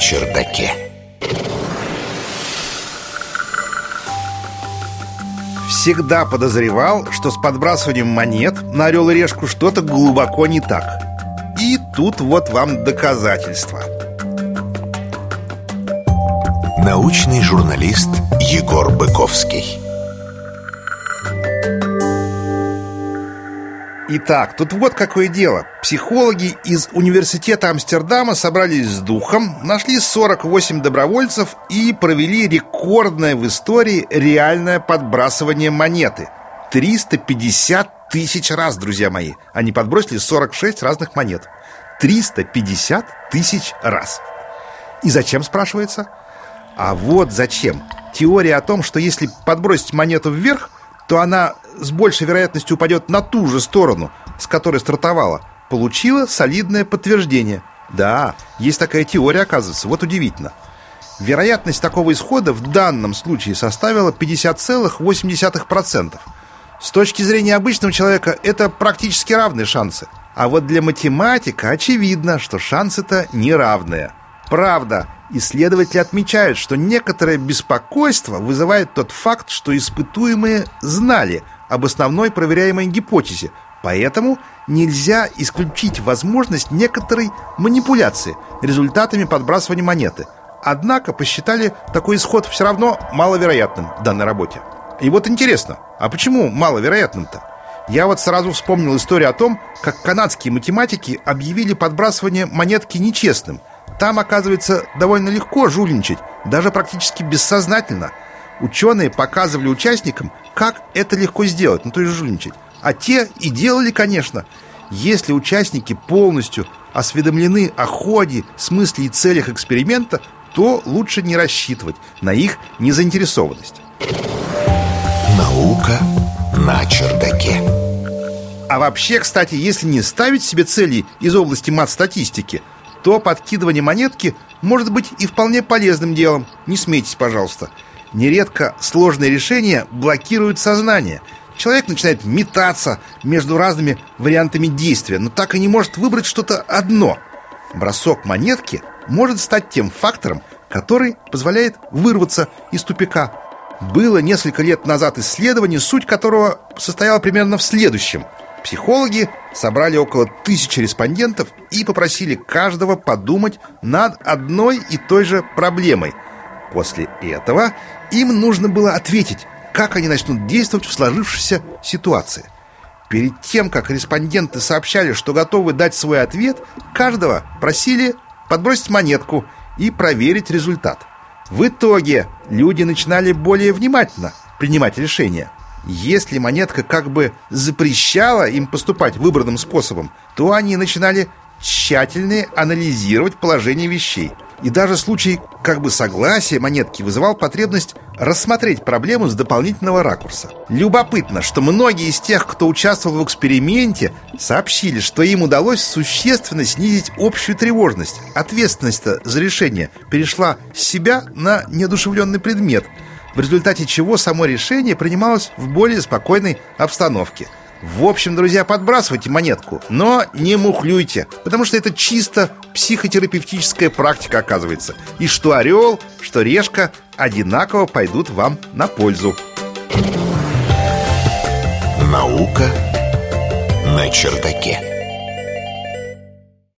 чердаке. Всегда подозревал, что с подбрасыванием монет на орел и решку что-то глубоко не так. И тут вот вам доказательства. Научный журналист Егор Быковский. Итак, тут вот какое дело. Психологи из университета Амстердама собрались с духом, нашли 48 добровольцев и провели рекордное в истории реальное подбрасывание монеты. 350 тысяч раз, друзья мои. Они подбросили 46 разных монет. 350 тысяч раз. И зачем, спрашивается? А вот зачем. Теория о том, что если подбросить монету вверх, то она с большей вероятностью упадет на ту же сторону, с которой стартовала, получила солидное подтверждение. Да, есть такая теория, оказывается, вот удивительно. Вероятность такого исхода в данном случае составила 50,8%. С точки зрения обычного человека это практически равные шансы. А вот для математика очевидно, что шансы-то неравные. Правда, Исследователи отмечают, что некоторое беспокойство вызывает тот факт, что испытуемые знали об основной проверяемой гипотезе, поэтому нельзя исключить возможность некоторой манипуляции результатами подбрасывания монеты. Однако посчитали такой исход все равно маловероятным в данной работе. И вот интересно, а почему маловероятным-то? Я вот сразу вспомнил историю о том, как канадские математики объявили подбрасывание монетки нечестным – там, оказывается, довольно легко жульничать, даже практически бессознательно. Ученые показывали участникам, как это легко сделать, ну то есть жульничать. А те и делали, конечно. Если участники полностью осведомлены о ходе, смысле и целях эксперимента, то лучше не рассчитывать на их незаинтересованность. Наука на чердаке. А вообще, кстати, если не ставить себе цели из области мат-статистики – то подкидывание монетки может быть и вполне полезным делом. Не смейтесь, пожалуйста. Нередко сложные решения блокируют сознание. Человек начинает метаться между разными вариантами действия, но так и не может выбрать что-то одно. Бросок монетки может стать тем фактором, который позволяет вырваться из тупика. Было несколько лет назад исследование, суть которого состояла примерно в следующем – Психологи собрали около тысячи респондентов и попросили каждого подумать над одной и той же проблемой. После этого им нужно было ответить, как они начнут действовать в сложившейся ситуации. Перед тем, как респонденты сообщали, что готовы дать свой ответ, каждого просили подбросить монетку и проверить результат. В итоге люди начинали более внимательно принимать решения – если монетка как бы запрещала им поступать выбранным способом, то они начинали тщательно анализировать положение вещей. И даже случай как бы согласия монетки вызывал потребность рассмотреть проблему с дополнительного ракурса. Любопытно, что многие из тех, кто участвовал в эксперименте, сообщили, что им удалось существенно снизить общую тревожность. Ответственность за решение перешла с себя на неодушевленный предмет – в результате чего само решение принималось в более спокойной обстановке. В общем, друзья, подбрасывайте монетку, но не мухлюйте, потому что это чисто психотерапевтическая практика, оказывается. И что орел, что решка одинаково пойдут вам на пользу. Наука на чердаке.